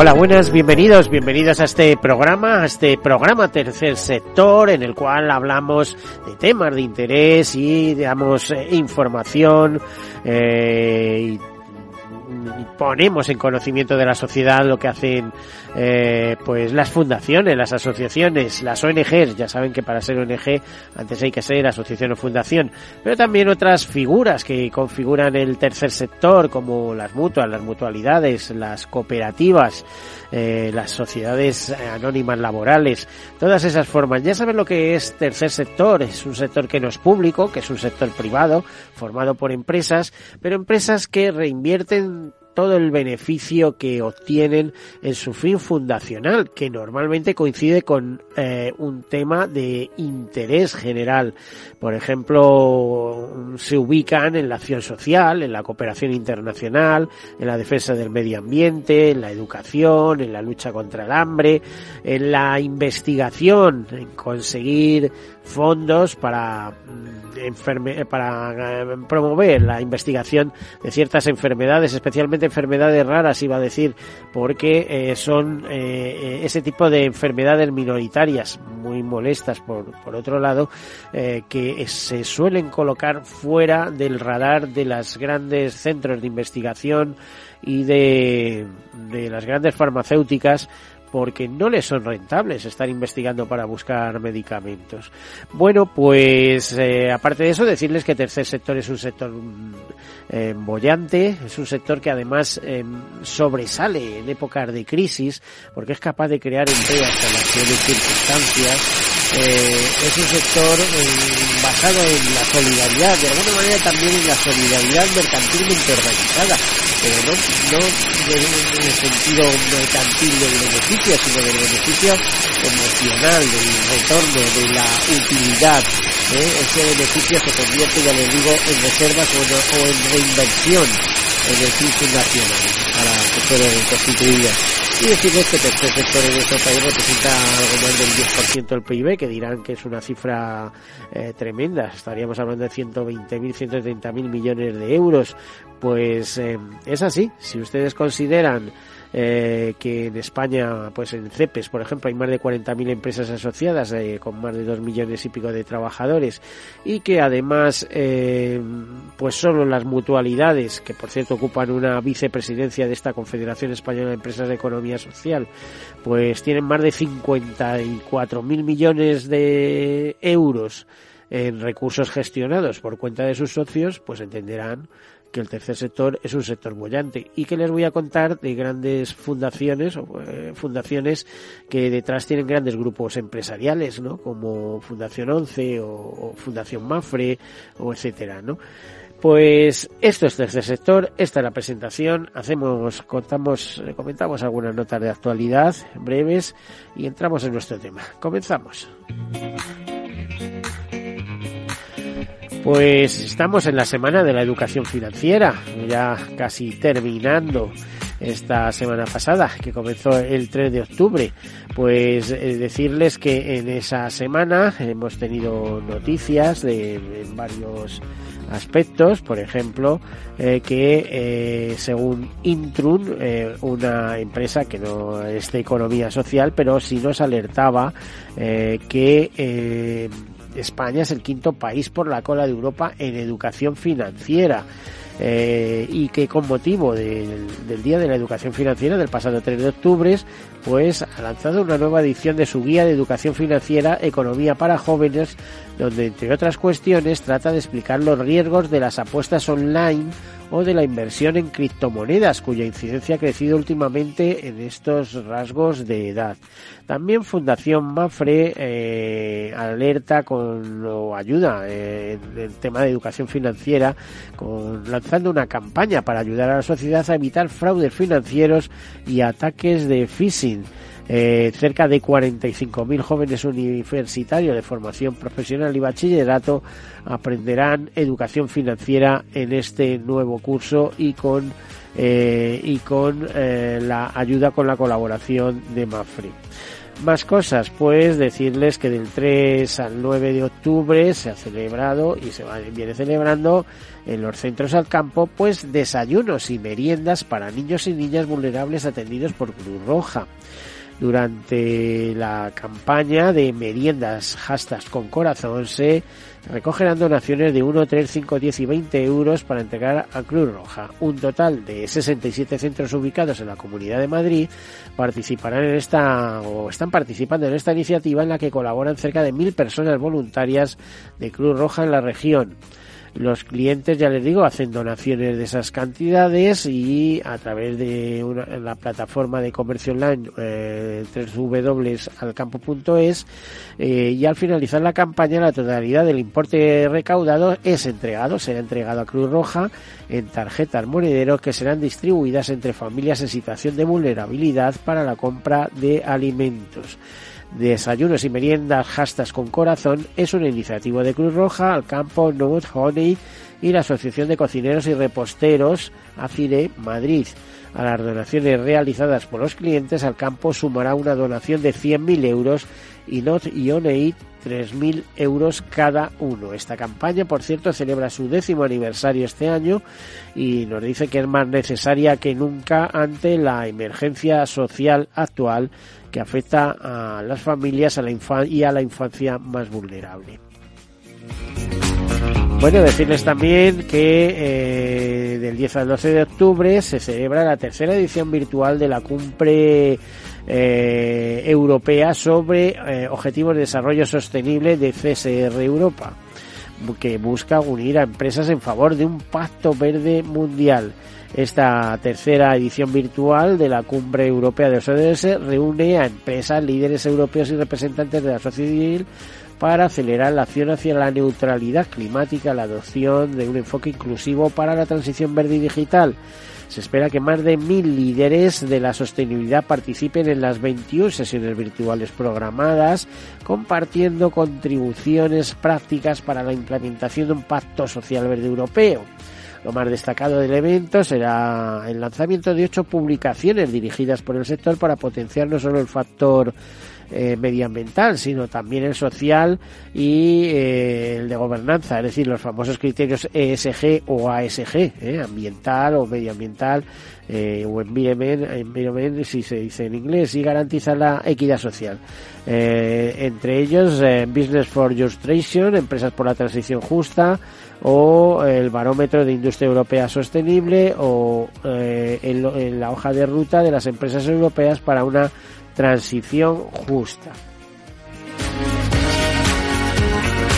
Hola, buenas, bienvenidos, bienvenidos a este programa, a este programa Tercer Sector, en el cual hablamos de temas de interés y damos eh, información eh, y ponemos en conocimiento de la sociedad lo que hacen eh, pues las fundaciones, las asociaciones, las ONGs, ya saben que para ser ONG antes hay que ser asociación o fundación, pero también otras figuras que configuran el tercer sector como las mutuas, las mutualidades, las cooperativas, eh, las sociedades anónimas laborales, todas esas formas. Ya saben lo que es tercer sector, es un sector que no es público, que es un sector privado, formado por empresas, pero empresas que reinvierten todo el beneficio que obtienen en su fin fundacional, que normalmente coincide con eh, un tema de interés general. Por ejemplo, se ubican en la acción social, en la cooperación internacional, en la defensa del medio ambiente, en la educación, en la lucha contra el hambre, en la investigación, en conseguir fondos para mm, para eh, promover la investigación de ciertas enfermedades, especialmente enfermedades raras, iba a decir, porque eh, son eh, ese tipo de enfermedades minoritarias muy molestas, por, por otro lado, que se suelen colocar fuera del radar de los grandes centros de investigación y de, de las grandes farmacéuticas porque no les son rentables estar investigando para buscar medicamentos. Bueno, pues eh, aparte de eso, decirles que tercer sector es un sector mm, eh, bollante, es un sector que además eh, sobresale en épocas de crisis, porque es capaz de crear empleo hasta las peores circunstancias. es un sector basado en la solidaridad, de alguna manera también en la solidaridad mercantilmente organizada, pero no, no en el sentido mercantil del beneficio, sino del beneficio emocional, del retorno, de la utilidad. ¿eh? Ese beneficio se convierte, ya les digo, en reservas o, o en reinversión el fin fundacional para que fueran constituidas. Y decirles que el tercer sector en nuestro país representa algo más del 10% del PIB, que dirán que es una cifra eh, tremenda. Estaríamos hablando de 120.000, 130.000 millones de euros. Pues eh, es así. Si ustedes consideran eh, que en España, pues en CEPES, por ejemplo, hay más de 40.000 empresas asociadas eh, con más de 2 millones y pico de trabajadores y que además, eh, pues solo las mutualidades, que por cierto ocupan una vicepresidencia de esta Confederación Española de Empresas de Economía Social, pues tienen más de 54.000 millones de euros en recursos gestionados por cuenta de sus socios, pues entenderán que el tercer sector es un sector bollante y que les voy a contar de grandes fundaciones o eh, fundaciones que detrás tienen grandes grupos empresariales, ¿no? Como Fundación 11 o, Fundación Mafre o etcétera, ¿no? Pues esto es tercer sector, esta es la presentación, hacemos, contamos, comentamos algunas notas de actualidad breves y entramos en nuestro tema. Comenzamos. Pues estamos en la semana de la educación financiera, ya casi terminando esta semana pasada, que comenzó el 3 de octubre. Pues eh, decirles que en esa semana hemos tenido noticias de, varios aspectos, por ejemplo, eh, que eh, según Intrun, una empresa que no es de economía social, pero sí nos alertaba que España es el quinto país por la cola de Europa en educación financiera. Eh, y que con motivo del, Día de la Educación Financiera del pasado 3 de octubre, pues ha lanzado una nueva edición de su guía de educación financiera Economía para jóvenes, donde entre otras cuestiones trata de explicar los riesgos de las apuestas online o de la inversión en criptomonedas, cuya incidencia ha crecido últimamente en estos rasgos de edad. También Fundación Mafre eh, alerta con o ayuda en el tema de educación financiera, lanzando una campaña para ayudar a la sociedad a evitar fraudes financieros y ataques de phishing. Eh, cerca de 45.000 jóvenes universitarios de formación profesional y bachillerato aprenderán educación financiera en este nuevo curso y con eh, y con eh, la ayuda con la colaboración de Mafre. Más cosas, pues decirles que del 3 al 9 de octubre se ha celebrado y se viene celebrando en los centros al campo, pues desayunos y meriendas para niños y niñas vulnerables atendidos por Cruz Roja durante la campaña de meriendas hashtags con corazón se recogerán donaciones de 1, 3, 5, 10 y 20 euros para entregar a Cruz Roja. Un total de 67 centros ubicados en la Comunidad de Madrid participarán en esta o están participando en esta iniciativa en la que colaboran cerca de mil personas voluntarias de Cruz Roja en la región. Los clientes, ya les digo, hacen donaciones de esas cantidades y a través de la plataforma de comercio online eh, www.alcampo.es eh, y al finalizar la campaña la totalidad del importe recaudado es entregado, será entregado a Cruz Roja en tarjetas monederos que serán distribuidas entre familias en situación de vulnerabilidad para la compra de alimentos. Desayunos y meriendas Hastas con Corazón es una iniciativa de Cruz Roja, al campo North Honey y la Asociación de Cocineros y Reposteros ACIDE Madrid. A las donaciones realizadas por los clientes, al campo sumará una donación de 100.000 euros y Not Ionate 3.000 euros cada uno. Esta campaña, por cierto, celebra su décimo aniversario este año y nos dice que es más necesaria que nunca ante la emergencia social actual que afecta a las familias a la y a la infancia más vulnerable. Bueno, decirles también que eh, del 10 al 12 de octubre se celebra la tercera edición virtual de la cumbre eh, europea sobre eh, objetivos de desarrollo sostenible de CSR Europa, que busca unir a empresas en favor de un pacto verde mundial. Esta tercera edición virtual de la Cumbre Europea de ODS reúne a empresas, líderes europeos y representantes de la sociedad civil para acelerar la acción hacia la neutralidad climática, la adopción de un enfoque inclusivo para la transición verde y digital. Se espera que más de mil líderes de la sostenibilidad participen en las 21 sesiones virtuales programadas, compartiendo contribuciones prácticas para la implementación de un pacto social verde europeo. Lo más destacado del evento será el lanzamiento de ocho publicaciones dirigidas por el sector para potenciar no solo el factor eh, medioambiental, sino también el social y eh, el de gobernanza, es decir, los famosos criterios ESG o ASG, eh, ambiental o medioambiental, o environment, environment, si se dice en inglés, y garantiza la equidad social. entre ellos, Business for Justration, Empresas por la Transición Justa, o el barómetro de industria europea sostenible o en, la hoja de ruta de las empresas europeas para una transición justa.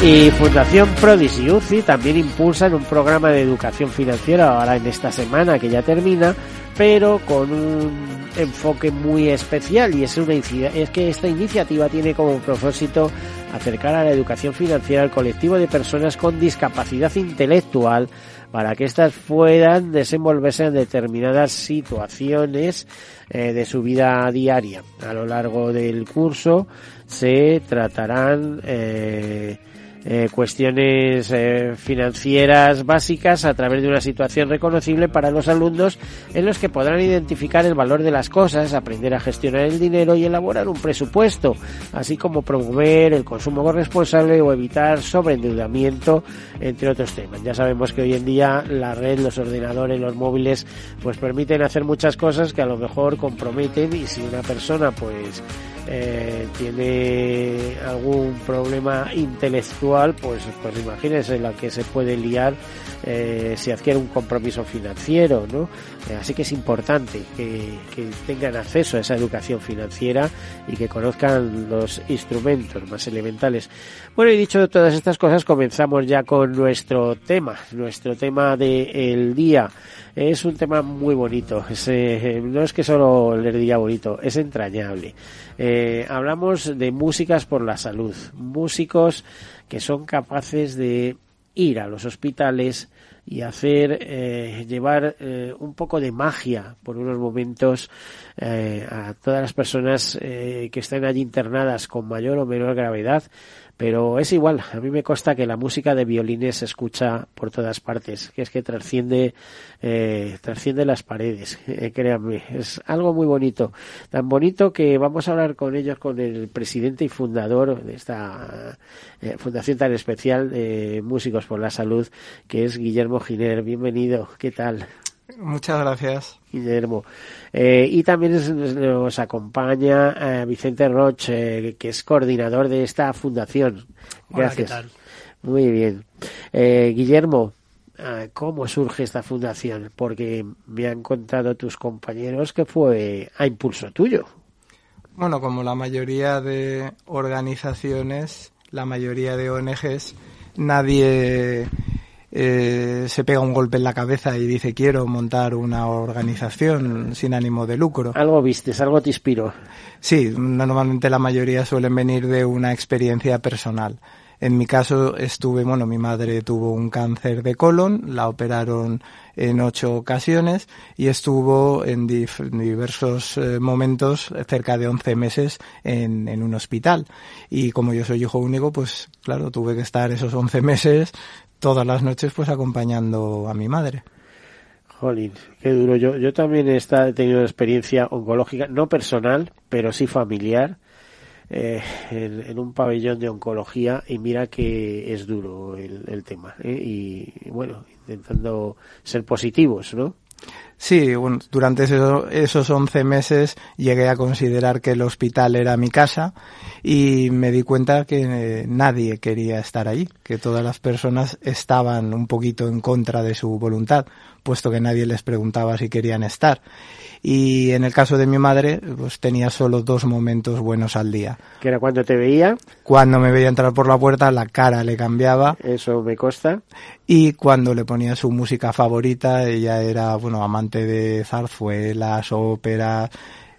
Y Fundación Prodis y UCI también impulsan un programa de educación financiera ahora en esta semana que ya termina, pero con un enfoque muy especial y es, una, es que esta iniciativa tiene como propósito acercar a la educación financiera al colectivo de personas con discapacidad intelectual para que éstas puedan desenvolverse en determinadas situaciones eh, de su vida diaria. A lo largo del curso se tratarán eh, eh, cuestiones eh, financieras básicas a través de una situación reconocible para los alumnos en los que podrán identificar el valor de las cosas, aprender a gestionar el dinero y elaborar un presupuesto, así como promover el consumo corresponsable o evitar sobreendeudamiento, entre otros temas. Ya sabemos que hoy en día la red, los ordenadores, los móviles, pues permiten hacer muchas cosas que a lo mejor comprometen y si una persona pues eh, tiene algún problema intelectual, pues, pues imagínense la que se puede liar eh, si adquiere un compromiso financiero, ¿no? Eh, así que es importante que, que, tengan acceso a esa educación financiera y que conozcan los instrumentos más elementales. Bueno, y dicho todas estas cosas, comenzamos ya con nuestro tema, nuestro tema del día. Es un tema muy bonito, eh, no es que solo le diga bonito, es entrañable. Eh, hablamos de músicas por la salud, músicos que son capaces de ir a los hospitales y hacer, eh, llevar eh, un poco de magia por unos momentos eh, a todas las personas que estén allí internadas con mayor o menor gravedad, pero es igual, a mí me consta que la música de violines se escucha por todas partes, que es que trasciende, eh, trasciende las paredes, eh, créanme, es algo muy bonito, tan bonito que vamos a hablar con ellos, con el presidente y fundador de esta eh, fundación tan especial de Músicos por la Salud, que es Guillermo Giner. Bienvenido, ¿qué tal? Muchas gracias. Guillermo. Eh, y también nos acompaña eh, Vicente Roche, que es coordinador de esta fundación. Gracias. Hola, ¿qué tal? Muy bien. Eh, Guillermo, ¿cómo surge esta fundación? Porque me han contado tus compañeros que fue a impulso tuyo. Bueno, como la mayoría de organizaciones, la mayoría de ONGs, nadie eh, se pega un golpe en la cabeza y dice quiero montar una organización sin ánimo de lucro. Algo vistes, algo te inspiró. Sí, normalmente la mayoría suelen venir de una experiencia personal. En mi caso estuve, bueno, mi madre tuvo un cáncer de colon, la operaron en ocho ocasiones y estuvo en diversos eh, momentos, cerca de once meses, en, un hospital. Y como yo soy hijo único, pues claro, tuve que estar esos once meses todas las noches pues acompañando a mi madre. Jolín, qué duro. Yo, yo también he tenido una experiencia oncológica, no personal, pero sí familiar, eh, en, un pabellón de oncología y mira que es duro el, tema. ¿eh? Y bueno, intentando ser positivos, ¿no? Sí, bueno, durante esos, esos 11 meses llegué a considerar que el hospital era mi casa y me di cuenta que eh, nadie quería estar allí, que todas las personas estaban un poquito en contra de su voluntad, puesto que nadie les preguntaba si querían estar y en el caso de mi madre pues tenía solo dos momentos buenos al día. ¿Que era cuando te veía? Cuando me veía entrar por la puerta la cara le cambiaba. Eso me consta. Y cuando le ponía su música favorita, ella era, bueno, amante de zarzuelas, óperas,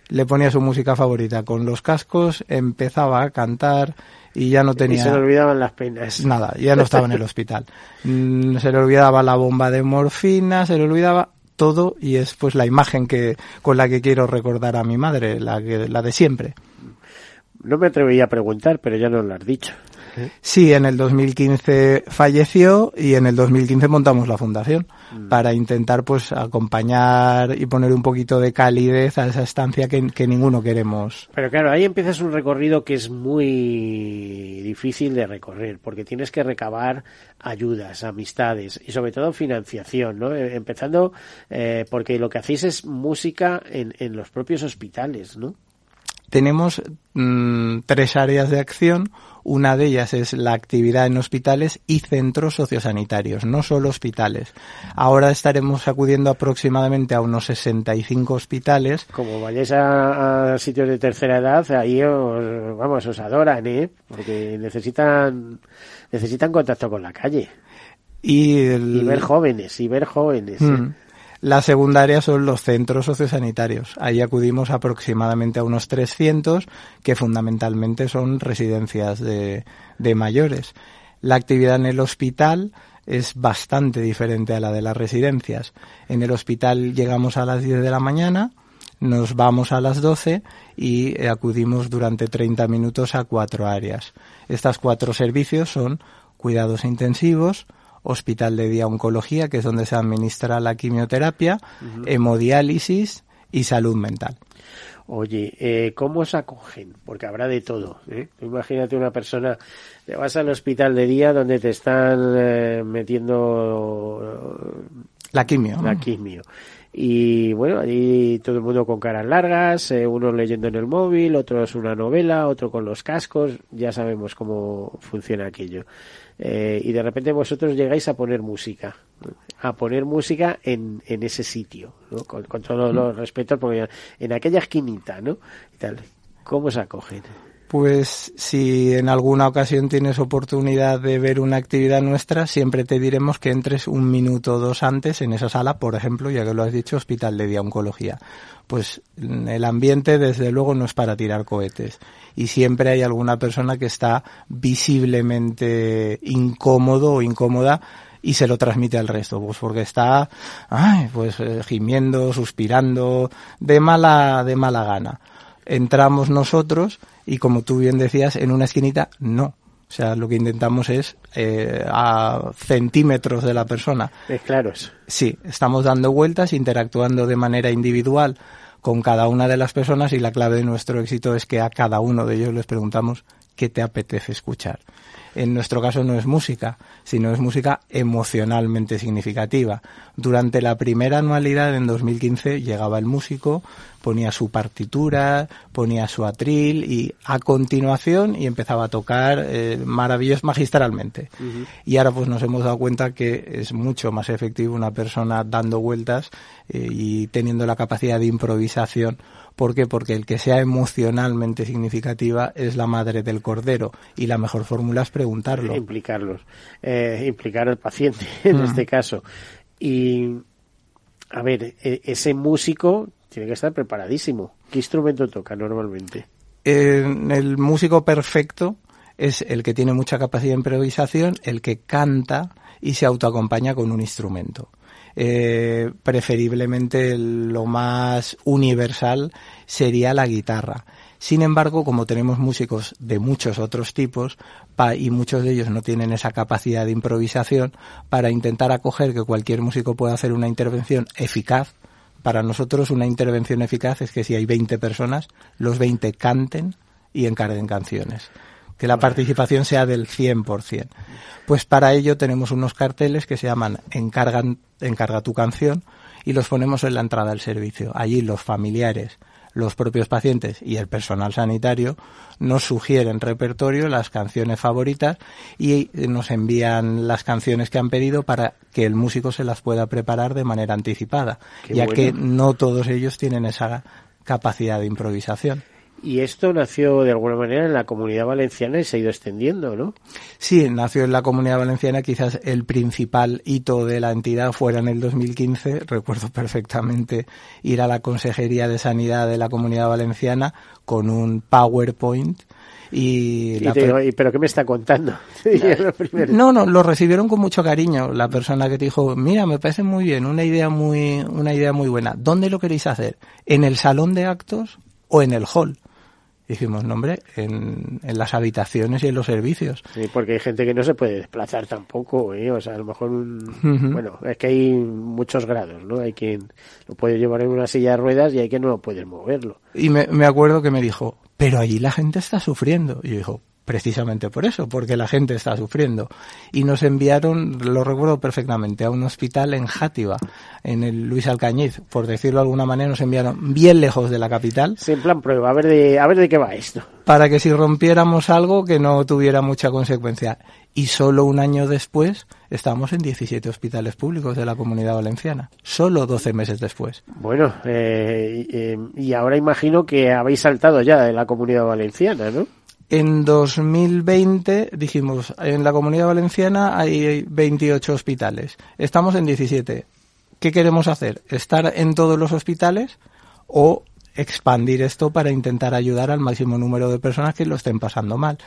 le ponía su música favorita con los cascos, empezaba a cantar y ya no tenía... Y se le olvidaban las penas. Nada, ya no estaba en el hospital. Mm, se le olvidaba la bomba de morfina, se le olvidaba todo y es pues la imagen que con la que quiero recordar a mi madre, la que la de siempre. No me atrevería a preguntar, pero ya nos lo has dicho. Sí, en el 2015 falleció y en el 2015 montamos la fundación mm. para intentar pues acompañar y poner un poquito de calidez a esa estancia que, que, ninguno queremos. Pero claro, ahí empiezas un recorrido que es muy difícil de recorrer porque tienes que recabar ayudas, amistades y sobre todo financiación, ¿no? Eh, empezando eh, porque lo que hacéis es música en, en los propios hospitales, ¿no? tenemos mm, tres áreas de acción. Una de ellas es la actividad en hospitales y centros sociosanitarios, no solo hospitales. Ahora estaremos acudiendo aproximadamente a unos 65 hospitales. Como vayáis a, sitios de tercera edad, ahí os, vamos, os adoran, ¿eh? Porque necesitan, necesitan contacto con la calle. Y, ver jóvenes, y ver jóvenes. ¿eh? La segunda área son los centros sociosanitarios. Ahí acudimos aproximadamente a unos 300 que fundamentalmente son residencias de, de mayores. La actividad en el hospital es bastante diferente a la de las residencias. En el hospital llegamos a las 10 de la mañana, nos vamos a las 12 y acudimos durante 30 minutos a cuatro áreas. Estas cuatro servicios son cuidados intensivos, hospital de día oncología, que es donde se administra la quimioterapia, hemodiálisis y salud mental. Oye, eh, ¿cómo se acogen? Porque habrá de todo. ¿eh? Imagínate una persona, te vas al hospital de día donde te están eh, metiendo la quimio. La quimio. Y bueno, allí todo el mundo con caras largas, eh, unos leyendo en el móvil, otros una novela, otro con los cascos, ya sabemos cómo funciona aquello. Eh, y de repente vosotros llegáis a poner música, a poner música en, en ese sitio, ¿no? con, todos los respetos, porque en aquella esquinita, ¿no? Y tal. ¿Cómo se acogen? Pues si en alguna ocasión tienes oportunidad de ver una actividad nuestra, siempre te diremos que entres un minuto o dos antes en esa sala, por ejemplo, ya que lo has dicho, Hospital de Día Oncología. Pues el ambiente, desde luego, no es para tirar cohetes. Y siempre hay alguna persona que está visiblemente incómodo o incómoda y se lo transmite al resto, pues porque está, ay, pues eh, gimiendo, suspirando, de mala, de mala gana. Entramos nosotros y como tú bien decías, en una esquinita, no. O sea, lo que intentamos es eh, a centímetros de la persona. Es claro eso. Sí, estamos dando vueltas, interactuando de manera individual con cada una de las personas y la clave de nuestro éxito es que a cada uno de ellos les preguntamos qué te apetece escuchar en nuestro caso no es música, sino es música emocionalmente significativa. Durante la primera anualidad en 2015 llegaba el músico, ponía su partitura, ponía su atril y a continuación y empezaba a tocar eh, maravillosos magistralmente. Y ahora pues nos hemos dado cuenta que es mucho más efectivo una persona dando vueltas eh, y teniendo la capacidad de improvisación ¿Por qué? Porque el que sea emocionalmente significativa es la madre del cordero y la mejor fórmula es preguntarlo. Implicarlos, eh, implicar al paciente en mm. este caso. Y, a ver, e, ese músico tiene que estar preparadísimo. ¿Qué instrumento toca normalmente? el músico perfecto es el que tiene mucha capacidad de improvisación, el que canta y se autoacompaña con un instrumento eh, preferiblemente lo más universal sería la guitarra. Sin embargo, como tenemos músicos de muchos otros tipos y muchos de ellos no tienen esa capacidad de improvisación, para intentar acoger que cualquier músico pueda hacer una intervención eficaz, para nosotros una intervención eficaz es que si hay 20 personas, los 20 canten y encarguen canciones que la participación sea del 100%. Pues para ello tenemos unos carteles que se llaman Encargan, Encarga tu canción y los ponemos en la entrada del servicio. Allí los familiares, los propios pacientes y el personal sanitario nos sugieren repertorio, las canciones favoritas y nos envían las canciones que han pedido para que el músico se las pueda preparar de manera anticipada, ya que no todos ellos tienen esa capacidad de improvisación. Y esto nació de alguna manera en la comunidad valenciana y se ha ido extendiendo, ¿no? Sí, nació en la comunidad valenciana. Quizás el principal hito de la entidad fuera en el 2015. Recuerdo perfectamente ir a la Consejería de Sanidad de la comunidad valenciana con un PowerPoint. Y, pero qué me está contando no no lo recibieron con mucho cariño la persona que te dijo mira me parece muy bien una idea muy una idea muy buena dónde lo queréis hacer en el salón de actos o en el hall Dijimos, nombre, en, en, las habitaciones y en los servicios. Sí, porque hay gente que no se puede desplazar tampoco, ¿eh? o sea, a lo mejor, bueno, es que hay muchos grados, ¿no? Hay quien lo puede llevar en una silla de ruedas y hay quien no puede moverlo. Y me, me acuerdo que me dijo, pero allí la gente está sufriendo. Y yo dijo, precisamente por eso, porque la gente está sufriendo. Y nos enviaron, lo recuerdo perfectamente, a un hospital en Játiva, en el Luis Alcañiz, por decirlo de alguna manera, nos enviaron bien lejos de la capital. Sí, en plan prueba, a ver de, a ver de qué va esto. Para que si rompiéramos algo que no tuviera mucha consecuencia. Y solo un año después estamos en 17 hospitales públicos de la comunidad valenciana. Solo 12 meses después. Bueno, eh, eh, y ahora imagino que habéis saltado ya de la comunidad valenciana, ¿no? En 2020 dijimos, en la comunidad valenciana hay 28 hospitales. Estamos en 17. ¿Qué queremos hacer? ¿Estar en todos los hospitales o expandir esto para intentar ayudar al máximo número de personas que lo estén pasando mal?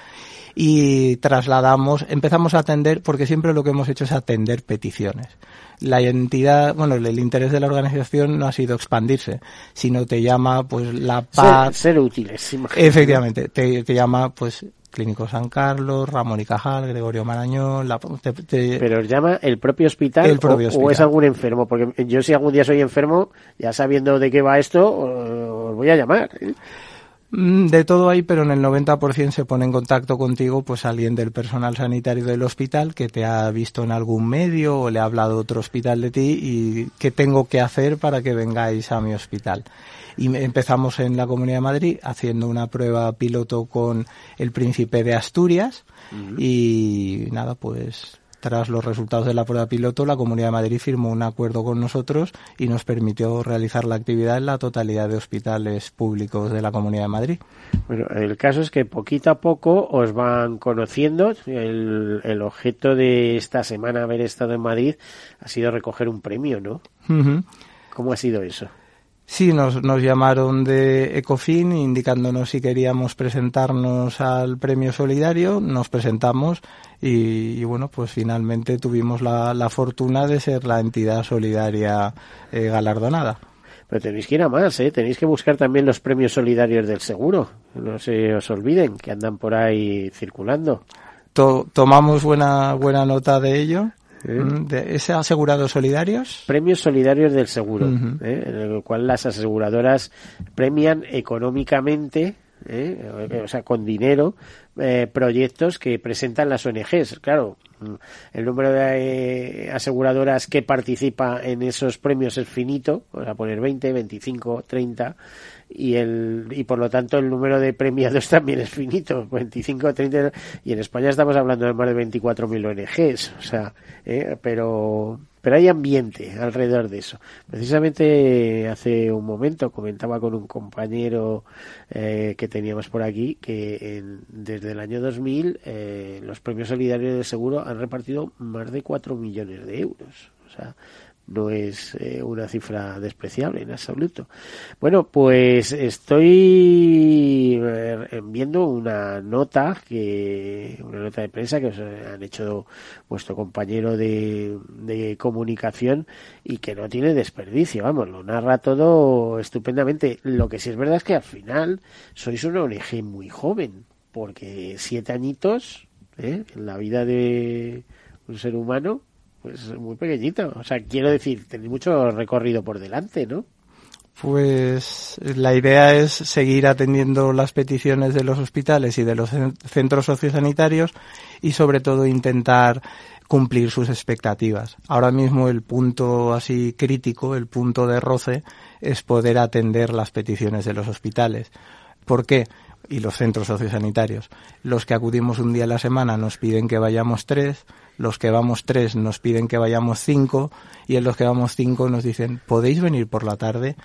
Y trasladamos, empezamos a atender, porque siempre lo que hemos hecho es atender peticiones la entidad, bueno, el interés de la organización no ha sido expandirse, sino te llama, pues, la paz. Ser, útiles, Efectivamente, te, te llama, pues, Clínico San Carlos, Ramón y Cajal, Gregorio Marañón. La, Pero os llama el propio hospital, o, es algún enfermo, porque yo si algún día soy enfermo, ya sabiendo de qué va esto, os voy a llamar. ¿eh? Mm, de todo hay, pero en el 90% se pone en contacto contigo pues alguien del personal sanitario del hospital que te ha visto en algún medio o le ha hablado otro hospital de ti y qué tengo que hacer para que vengáis a mi hospital. Y empezamos en la Comunidad de Madrid haciendo una prueba piloto con el Príncipe de Asturias y nada, pues tras los resultados de la prueba piloto, la Comunidad de Madrid firmó un acuerdo con nosotros y nos permitió realizar la actividad en la totalidad de hospitales públicos de la Comunidad de Madrid. Bueno, el caso es que poquito a poco os van conociendo. El, objeto de esta semana haber estado en Madrid ha sido recoger un premio, ¿no? ¿Cómo ha sido eso? Sí, nos, nos llamaron de Ecofin indicándonos si queríamos presentarnos al premio solidario, nos presentamos y, bueno, pues finalmente tuvimos la, la, fortuna de ser la entidad solidaria eh, galardonada. Pero tenéis que ir a más, ¿eh? Tenéis que buscar también los premios solidarios del seguro. No se os olviden que andan por ahí circulando. tomamos buena, buena nota de ello. Mm, ¿De ese asegurados solidarios? Premios solidarios del seguro, ¿eh? en el cual las aseguradoras premian económicamente ¿eh? o sea, con dinero, eh, proyectos que presentan las ONGs. Claro, mm, el número de aseguradoras que participa en esos premios es finito, vamos a poner 20, 25, 30, y el y por lo tanto el número de premiados también es finito 25 30 y en España estamos hablando de más de 24.000 ONGs o sea eh, pero pero hay ambiente alrededor de eso. Precisamente hace un momento comentaba con un compañero eh, que teníamos por aquí que desde el año 2000 eh, los premios solidarios de seguro han repartido más de 4 millones de euros o sea no es eh, una cifra despreciable en absoluto. Bueno, pues estoy eh, viendo una nota que una nota de prensa que os han hecho vuestro compañero de, de comunicación y que no tiene desperdicio, vamos, lo narra todo estupendamente. Lo que sí es verdad es que al final sois una ONG muy joven, porque siete añitos ¿eh? en la vida de un ser humano pues muy pequeñito. O sea, quiero decir, tenéis mucho recorrido por delante, ¿no? Pues la idea es seguir atendiendo las peticiones de los hospitales y de los centros sociosanitarios y sobre todo intentar cumplir sus expectativas. Ahora mismo el punto así crítico, el punto de roce, es poder atender las peticiones de los hospitales. ¿Por qué? Y los centros sociosanitarios. Los que acudimos un día a la semana nos piden que vayamos tres, los que vamos tres nos piden que vayamos cinco y en los que vamos cinco nos dicen, ¿podéis venir por la tarde?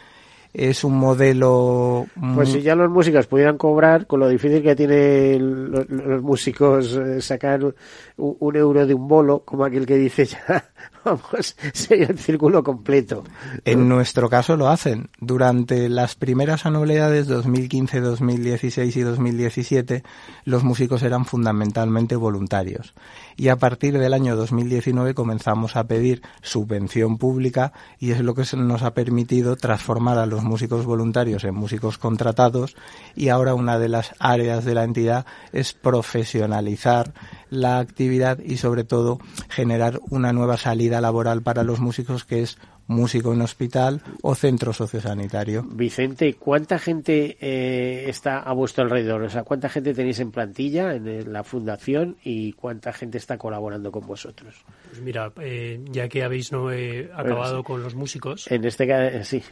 Es un modelo... Pues si ya los músicos pudieran cobrar, con lo difícil que tienen los, músicos eh, sacar un, euro de un bolo, como aquel que dice ya, vamos, sería el círculo completo. En nuestro caso lo hacen. Durante las primeras anualidades 2015, 2016 y 2017, los músicos eran fundamentalmente voluntarios y a partir del año 2019 comenzamos a pedir subvención pública y es lo que nos ha permitido transformar a los músicos voluntarios en músicos contratados y ahora una de las áreas de la entidad es profesionalizar la actividad y sobre todo generar una nueva salida laboral para los músicos que es músico en hospital o centro sociosanitario. Vicente, ¿cuánta gente eh, está a vuestro alrededor? O sea, ¿cuánta gente tenéis en plantilla en la fundación y cuánta gente está colaborando con vosotros? Pues mira, eh, ya que habéis no eh, acabado con los músicos. En este caso, sí.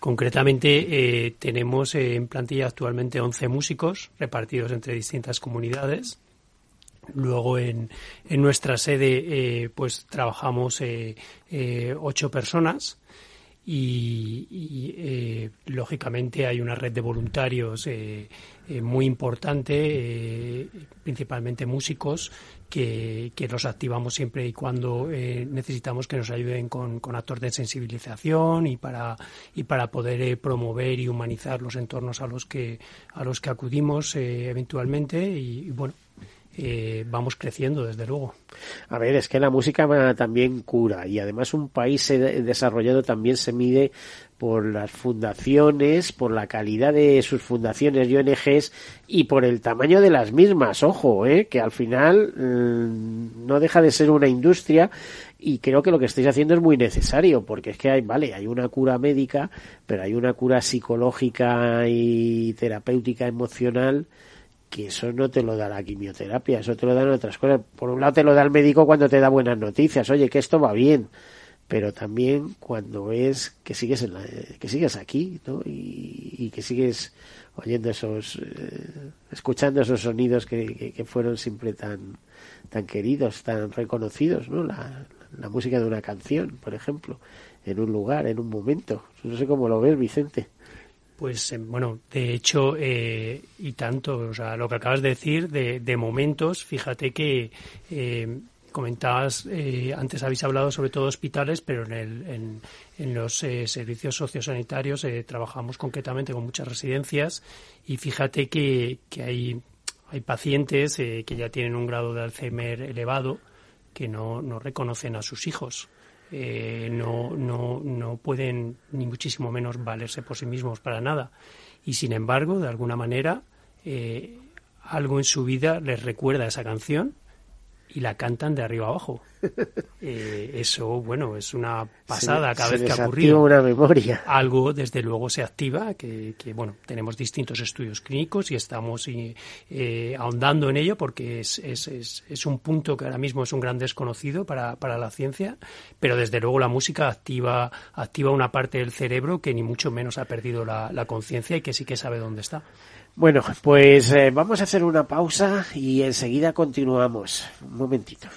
Concretamente, tenemos en plantilla actualmente 11 músicos repartidos entre distintas comunidades Luego en, en nuestra sede eh, pues trabajamos eh, eh, ocho personas y, lógicamente hay una red de voluntarios muy importante, principalmente músicos, que, que, los activamos siempre y cuando necesitamos que nos ayuden con, con, actos de sensibilización y para, y para poder promover y humanizar los entornos a los que, a los que acudimos eventualmente y bueno, eh, vamos creciendo, desde luego. A ver, es que la música también cura y además un país desarrollado también se mide por las fundaciones, por la calidad de sus fundaciones y ONGs y por el tamaño de las mismas, ojo, ¿eh? que al final mm, no deja de ser una industria y creo que lo que estáis haciendo es muy necesario porque es que hay, vale, hay una cura médica, pero hay una cura psicológica y terapéutica emocional que eso no te lo da la quimioterapia, eso te lo dan otras cosas. Por un lado te lo da el médico cuando te da buenas noticias, oye, que esto va bien, pero también cuando ves que sigues en la, que sigues aquí, ¿no? Y, que sigues oyendo esos, eh, escuchando esos sonidos que, que, fueron siempre tan, tan queridos, tan reconocidos, ¿no? La, la música de una canción, por ejemplo, en un lugar, en un momento. No sé cómo lo ves, Vicente. Pues eh, bueno, de hecho, eh, y tanto, o sea, lo que acabas de decir, de, momentos, fíjate que eh, comentabas, eh, antes habéis hablado sobre todo hospitales, pero en, el, en, los eh, servicios sociosanitarios eh, trabajamos concretamente con muchas residencias y fíjate que, que hay, hay pacientes que ya tienen un grado de Alzheimer elevado que no, no reconocen a sus hijos. No, no, no pueden ni muchísimo menos valerse por sí mismos para nada. Y sin embargo, de alguna manera, algo en su vida les recuerda esa canción y la cantan de arriba abajo. Eh, eso, bueno, es una pasada cada vez que ha ocurrido. una memoria. Algo, desde luego, se activa, que, bueno, tenemos distintos estudios clínicos y estamos eh, ahondando en ello porque es, es, es, un punto que ahora mismo es un gran desconocido para, para la ciencia, pero desde luego la música activa, activa una parte del cerebro que ni mucho menos ha perdido la, la conciencia y que sí que sabe dónde está. Bueno, pues eh, vamos a hacer una pausa y enseguida continuamos. Un momentito.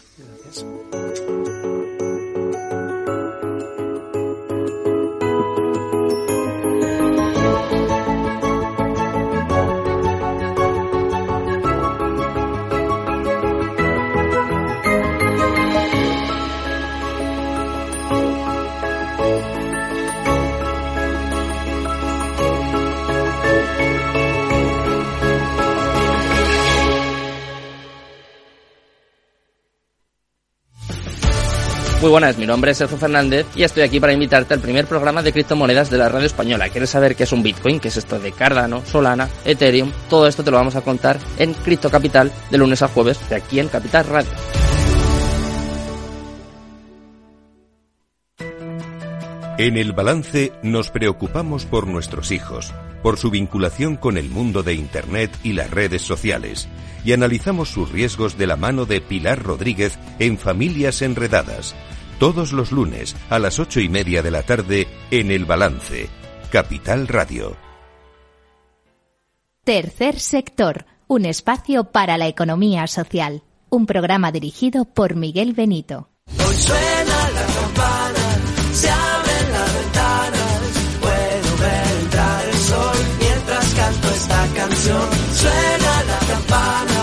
Muy buenas, mi nombre es Sergio Fernández y estoy aquí para invitarte al primer programa de criptomonedas de la radio española. ¿Quieres saber qué es un Bitcoin? ¿Qué es esto de Cardano, Solana, Ethereum? Todo esto te lo vamos a contar en Cripto Capital de lunes a jueves de aquí en Capital Radio. En el balance nos preocupamos por nuestros hijos, por su vinculación con el mundo de Internet y las redes sociales, y analizamos sus riesgos de la mano de Pilar Rodríguez en Familias Enredadas, todos los lunes a las ocho y media de la tarde en El Balance, Capital Radio. Tercer sector, un espacio para la economía social. Un programa dirigido por Miguel Benito. Hoy suena la campana, se abren las ventanas, puedo ver entrar el sol mientras canto esta canción. Suena la campana,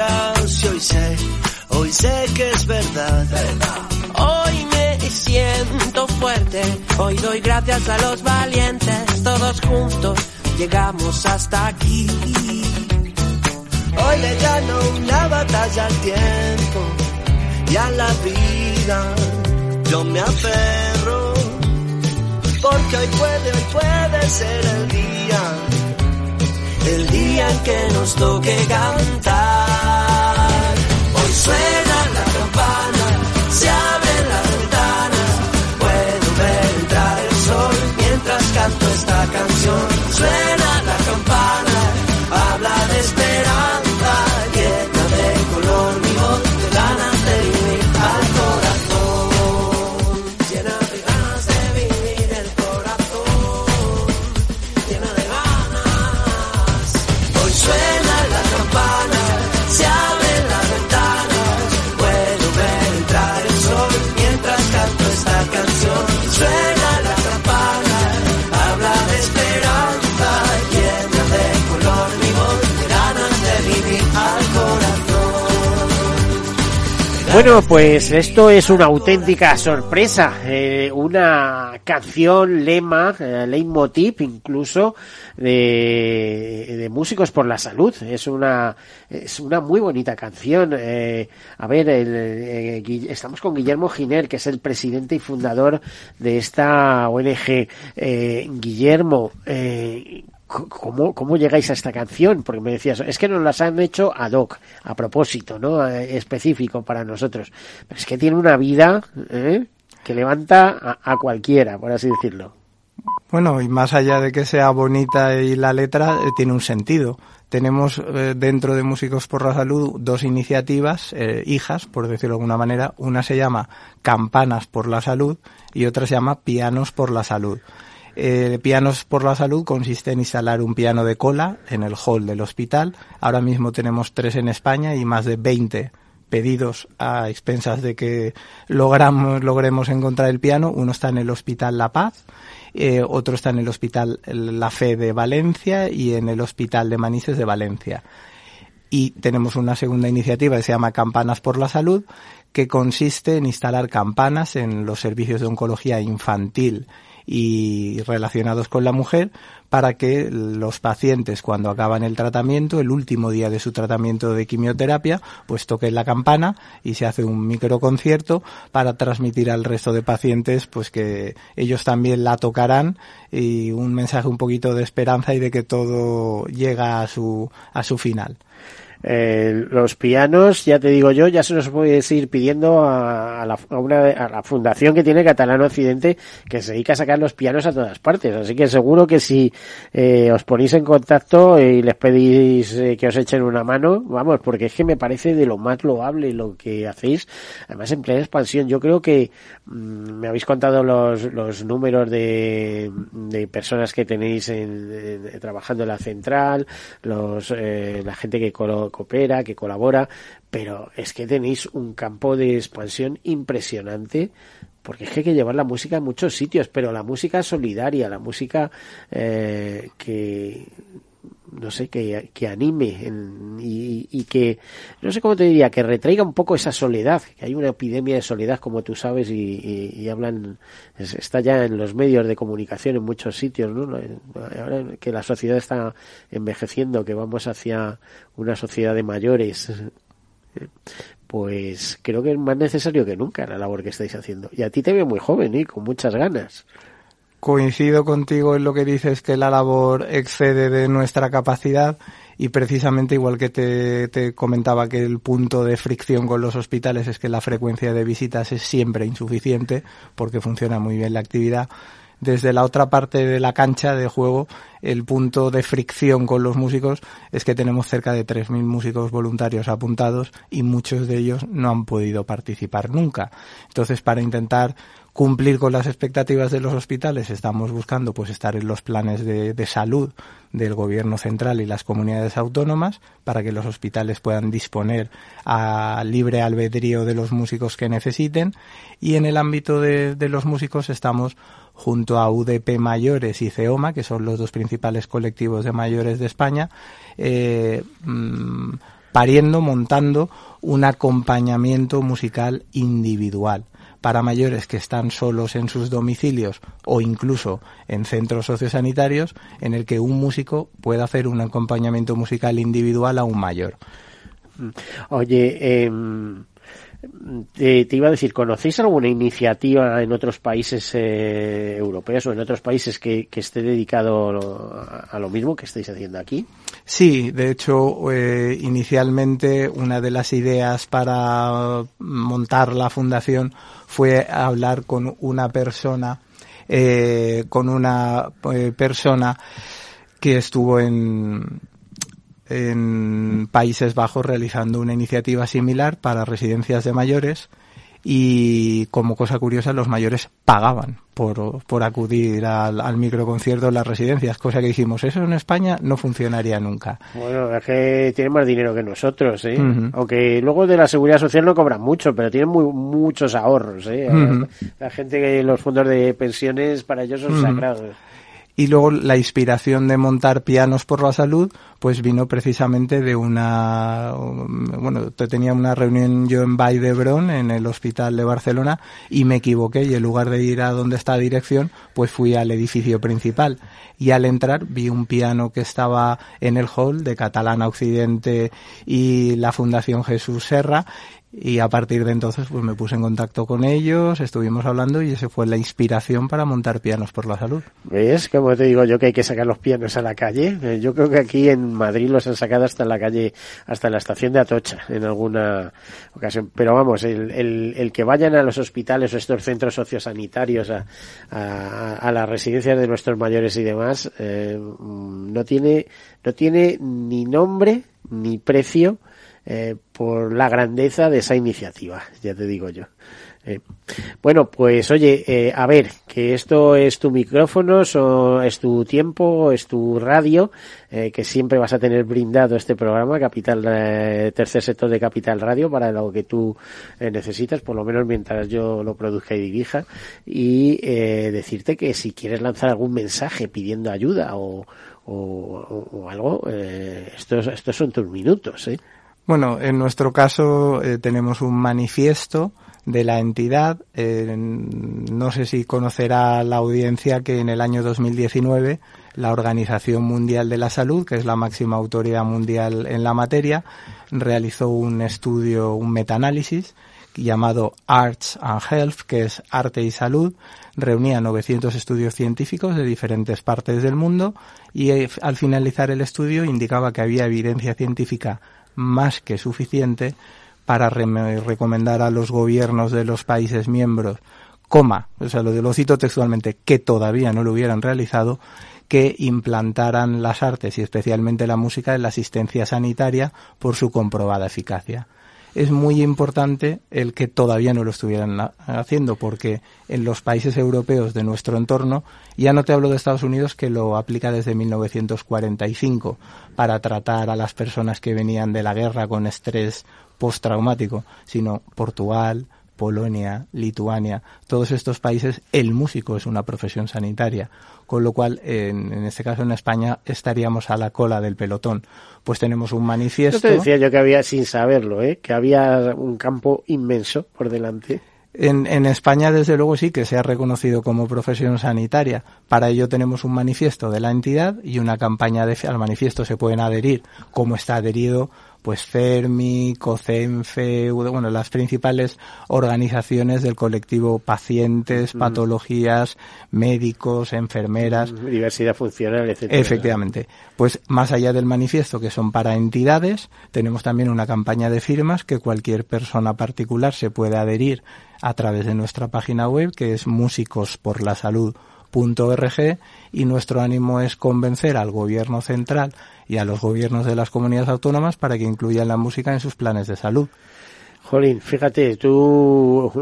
hoy sé, hoy sé que es verdad. Hoy me siento fuerte, hoy doy gracias a los valientes, todos juntos llegamos hasta aquí. Hoy le gano una batalla al tiempo y a la vida. Yo me aferro porque hoy puede, hoy puede ser el día, el día en que nos toque cantar. Suena la campana, se abren las ventanas, puedo ver entrar el sol mientras canto esta canción. Suena la campana, habla de esperanza, Bueno, pues esto es una auténtica sorpresa, eh, una canción lema, eh, leitmotiv incluso de, eh, Músicos por la Salud. Es una, es una muy bonita canción. Eh, a ver, el, eh, estamos con Guillermo Giner, que es el presidente y fundador de esta ONG. Eh, Guillermo, eh, ¿Cómo, ¿Cómo llegáis a esta canción? Porque me decías, es que nos las han hecho ad hoc, a propósito, ¿no? Específico para nosotros. Pero es que tiene una vida ¿eh? que levanta a, a cualquiera, por así decirlo. Bueno, y más allá de que sea bonita y la letra, eh, tiene un sentido. Tenemos eh, dentro de Músicos por la Salud dos iniciativas, eh, hijas, por decirlo de alguna manera. Una se llama Campanas por la Salud y otra se llama Pianos por la Salud. Eh, Pianos por la Salud consiste en instalar un piano de cola en el hall del hospital. Ahora mismo tenemos tres en España y más de 20 pedidos a expensas de que logramos, logremos encontrar el piano. Uno está en el Hospital La Paz, eh, otro está en el Hospital La Fe de Valencia y en el Hospital de Manises de Valencia. Y tenemos una segunda iniciativa que se llama Campanas por la Salud, que consiste en instalar campanas en los servicios de oncología infantil y relacionados con la mujer para que los pacientes cuando acaban el tratamiento, el último día de su tratamiento de quimioterapia, pues toquen la campana y se hace un microconcierto para transmitir al resto de pacientes pues que ellos también la tocarán y un mensaje un poquito de esperanza y de que todo llega a su a su final. Eh, los pianos, ya te digo yo, ya se los puedes ir pidiendo a, a la, a una, a la fundación que tiene Catalano Occidente, que se dedica a sacar los pianos a todas partes. Así que seguro que si eh, os ponéis en contacto y les pedís eh, que os echen una mano, vamos, porque es que me parece de lo más loable lo que hacéis. Además, en plena expansión, yo creo que mm, me habéis contado los, los números de, de personas que tenéis en, en- trabajando en la central, los, eh, la gente que colo- coopera, que colabora, pero es que tenéis un campo de expansión impresionante porque es que hay que llevar la música a muchos sitios, pero la música solidaria, la música eh, que no sé, que, que anime en- y, y que, no sé cómo te diría, que retraiga un poco esa soledad, que hay una epidemia de soledad, como tú sabes, y, y- y hablan, es- está ya en los medios de comunicación en muchos sitios, ¿no? Ahora que la sociedad está envejeciendo, que vamos hacia una sociedad de mayores, pues creo que es más necesario que nunca la labor que estáis haciendo. Y a ti te veo muy joven y con muchas ganas. Coincido contigo en lo que dices que la labor excede de nuestra capacidad y precisamente igual que te, te comentaba que el punto de fricción con los hospitales es que la frecuencia de visitas es siempre insuficiente porque funciona muy bien la actividad. Desde la otra parte de la cancha de juego, el punto de fricción con los músicos es que tenemos cerca de 3.000 músicos voluntarios apuntados y muchos de ellos no han podido participar nunca. Entonces, para intentar cumplir con las expectativas de los hospitales, estamos buscando pues estar en los planes de, de salud del gobierno central y las comunidades autónomas para que los hospitales puedan disponer a libre albedrío de los músicos que necesiten. Y en el ámbito de, de los músicos estamos junto a UDP Mayores y CEOMA, que son los dos principales colectivos de mayores de España, eh, mm, pariendo, montando un acompañamiento musical individual para mayores que están solos en sus domicilios o incluso en centros sociosanitarios en el que un músico pueda hacer un acompañamiento musical individual a un mayor. Oye, em, te, te iba a decir, ¿conocéis alguna iniciativa en otros países eh, europeos o en otros países que, que esté dedicado a, a lo mismo que estáis haciendo aquí? Sí, de hecho, eh, inicialmente una de las ideas para montar la fundación fue hablar con una persona, eh, con una eh, persona que estuvo en, en Países Bajos realizando una iniciativa similar para residencias de mayores y como cosa curiosa los mayores pagaban por, por acudir al, al microconcierto en las residencias, cosa que dijimos, eso en España no funcionaría nunca. Bueno, es que tienen más dinero que nosotros, ¿eh? Ujú. Aunque luego de la seguridad social no cobran mucho, pero tienen muy, muchos ahorros, ¿eh? La gente que los fondos de pensiones para ellos son sagrados. Y luego la inspiración de montar pianos por la salud, pues vino precisamente de una, bueno, tenía una reunión yo en Vall d'Hebron, en el hospital de Barcelona, y me equivoqué y en lugar de ir a donde está la dirección, pues fui al edificio principal. Y al entrar vi un piano que estaba en el hall de Catalana Occidente y la Fundación Jesús Serra y a partir de entonces pues me puse en contacto con ellos, estuvimos hablando y ese fue la inspiración para montar pianos por la salud. ¿Ves? Como te digo yo que hay que sacar los pianos a la calle. Eh, yo creo que aquí en Madrid los han sacado hasta la calle, hasta la estación de Atocha en alguna ocasión. Pero vamos, el, el, el que vayan a los hospitales o estos centros sociosanitarios, a, a, a las residencias de nuestros mayores y demás, eh, no tiene, no tiene ni nombre ni precio eh, por la grandeza de esa iniciativa, ya te digo yo. Eh, bueno, pues oye, eh, a ver, que esto es tu micrófono, so, es tu tiempo, es tu radio, eh, que siempre vas a tener brindado este programa, Capital, tercer sector de Capital Radio, para lo que tú necesitas, por lo menos mientras yo lo produzca y dirija, y decirte que si quieres lanzar algún mensaje pidiendo ayuda o, o, o algo, estos, estos son tus minutos, ¿eh? Bueno, en nuestro caso eh, tenemos un manifiesto de la entidad. Eh, no sé si conocerá la audiencia que en el año 2019 la Organización Mundial de la Salud, que es la máxima autoridad mundial en la materia, realizó un estudio, un metaanálisis llamado Arts and Health, que es arte y salud, reunía 900 estudios científicos de diferentes partes del mundo y eh, al finalizar el estudio indicaba que había evidencia científica más que suficiente para re recomendar a los gobiernos de los países miembros, coma, o sea, lo, lo cito textualmente, que todavía no lo hubieran realizado, que implantaran las artes y especialmente la música en la asistencia sanitaria por su comprobada eficacia es muy importante el que todavía no lo estuvieran haciendo, porque en los países europeos de nuestro entorno, ya no te hablo de Estados Unidos que lo aplica desde 1945 para tratar a las personas que venían de la guerra con estrés postraumático, sino Portugal, Polonia, Lituania, todos estos países, el músico es una profesión sanitaria, con lo cual, en, en, este caso en España, estaríamos a la cola del pelotón. Pues tenemos un manifiesto. Yo te decía yo que había, sin saberlo, ¿eh? que había un campo inmenso por delante. En, en, España, desde luego, sí que se ha reconocido como profesión sanitaria. Para ello tenemos un manifiesto de la entidad y una campaña de al manifiesto se pueden adherir, como está adherido pues Fermi, COCENFE, bueno, las principales organizaciones del colectivo pacientes, mm. patologías, médicos, enfermeras. Diversidad funcional, etcétera. Efectivamente. Pues más allá del manifiesto que son para entidades, tenemos también una campaña de firmas que cualquier persona particular se puede adherir a través de nuestra página web que es músicosporlasalud.org y nuestro ánimo es convencer al gobierno central y a los gobiernos de las comunidades autónomas para que incluyan la música en sus planes de salud. Jolín, fíjate, tú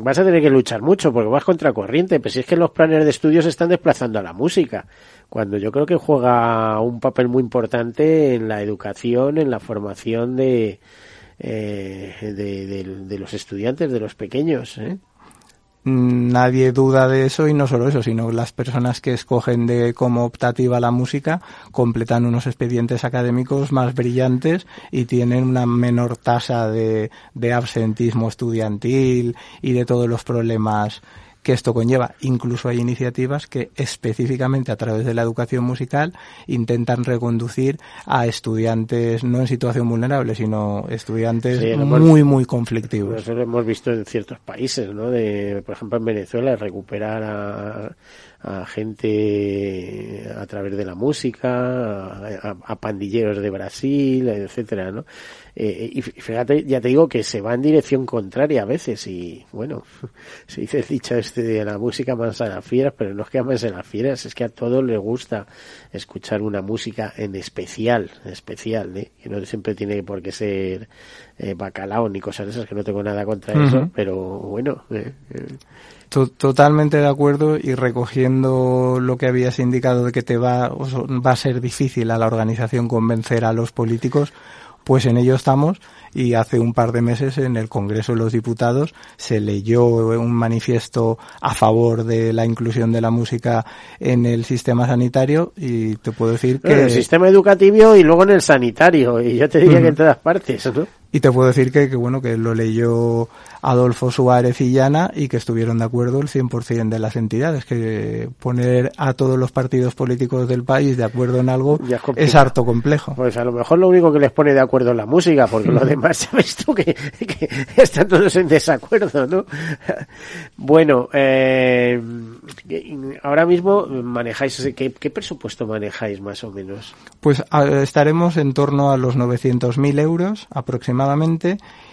vas a tener que luchar mucho porque vas contra corriente, pero si es que los planes de estudios están desplazando a la música, cuando yo creo que juega un papel muy importante en la educación, en la formación de, eh, de, de, de los estudiantes, de los pequeños. ¿eh? Nadie duda de eso y no solo eso, sino las personas que escogen de como optativa la música completan unos expedientes académicos más brillantes y tienen una menor tasa de, de absentismo estudiantil y de todos los problemas que esto conlleva. Incluso hay iniciativas que específicamente a través de la educación musical intentan reconducir a estudiantes no en situación vulnerable, sino estudiantes sí, muy, hemos, muy conflictivos. Eso lo hemos visto en ciertos países, ¿no? De, por ejemplo, en Venezuela, recuperar a, a gente a través de la música, a, a pandilleros de Brasil, etcétera, ¿no? Eh, y fíjate, ya te digo que se va en dirección contraria a veces y bueno, se dice el dicho este de la música más a las fieras, pero no es que ames a las fieras, es que a todos les gusta escuchar una música en especial, especial, ¿eh? que no siempre tiene por qué ser eh, bacalao ni cosas de esas, que no tengo nada contra uh -huh. eso, pero bueno. Eh, Totalmente de acuerdo y recogiendo lo que habías indicado de que te va, va a ser difícil a la organización convencer a los políticos, Pues en ello estamos y hace un par de meses en el Congreso de los Diputados se leyó un manifiesto a favor de la inclusión de la música en el sistema sanitario y te puedo decir que... En el sistema educativo y luego en el sanitario y yo te diría que en todas partes, ¿no? Y te puedo decir que, que, bueno, que lo leyó Adolfo Suárez y Llana y que estuvieron de acuerdo el 100% de las entidades, que poner a todos los partidos políticos del país de acuerdo en algo es, es, harto complejo. Pues a lo mejor lo único que les pone de acuerdo es la música, porque lo demás sabes tú que, que están todos en desacuerdo, ¿no? bueno, eh, ahora mismo manejáis, ¿qué, ¿qué presupuesto manejáis más o menos? Pues a, estaremos en torno a los 900.000 euros aproximadamente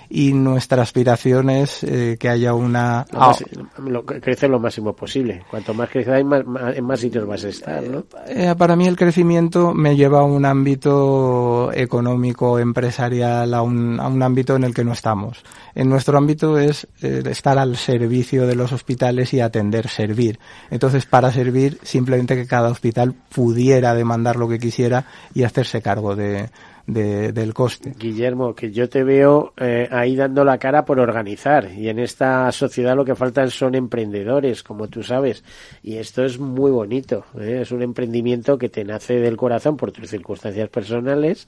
y nuestra aspiración es eh, que haya una... Lo más, lo, crece lo máximo posible. Cuanto más crezca, más, más, en más sitios vas a estar, ¿no? Eh, para mí el crecimiento me lleva a un ámbito económico, empresarial, a un, a un ámbito en el que no estamos. En nuestro ámbito es eh, estar al servicio de los hospitales y atender, servir. Entonces, para servir, simplemente que cada hospital pudiera demandar lo que quisiera y hacerse cargo de, de, del coste. Guillermo, que yo te veo eh, ahí dando la cara por organizar y en esta sociedad lo que faltan son emprendedores, como tú sabes, y esto es muy bonito, ¿eh? es un emprendimiento que te nace del corazón por tus circunstancias personales,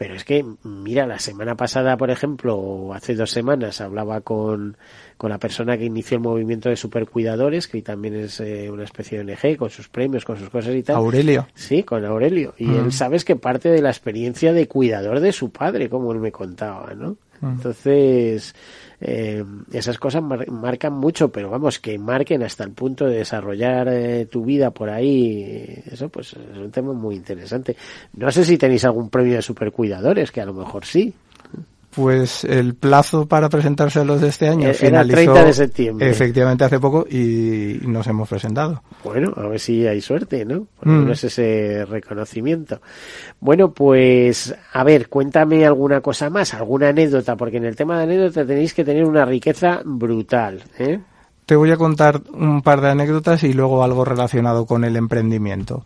pero es que, mira, la semana pasada, por ejemplo, o hace dos semanas, hablaba con, con la persona que inició el movimiento de supercuidadores, que también es eh, una especie de ONG, con sus premios, con sus cosas y tal. Aurelio. Sí, con Aurelio. Y mm. él sabes que parte de la experiencia de cuidador de su padre, como él me contaba, ¿no? Mm. Entonces, eh, esas cosas mar marcan mucho, pero vamos, que marquen hasta el punto de desarrollar eh, tu vida por ahí, eso pues es un tema muy interesante. No sé si tenéis algún premio de supercuidadores, que a lo mejor sí. Pues el plazo para presentarse a los de este año Era finalizó 30 de septiembre. efectivamente hace poco y nos hemos presentado. Bueno, a ver si hay suerte, ¿no? Por lo menos mm. ese reconocimiento. Bueno, pues a ver, cuéntame alguna cosa más, alguna anécdota, porque en el tema de anécdota tenéis que tener una riqueza brutal, ¿eh? Te voy a contar un par de anécdotas y luego algo relacionado con el emprendimiento.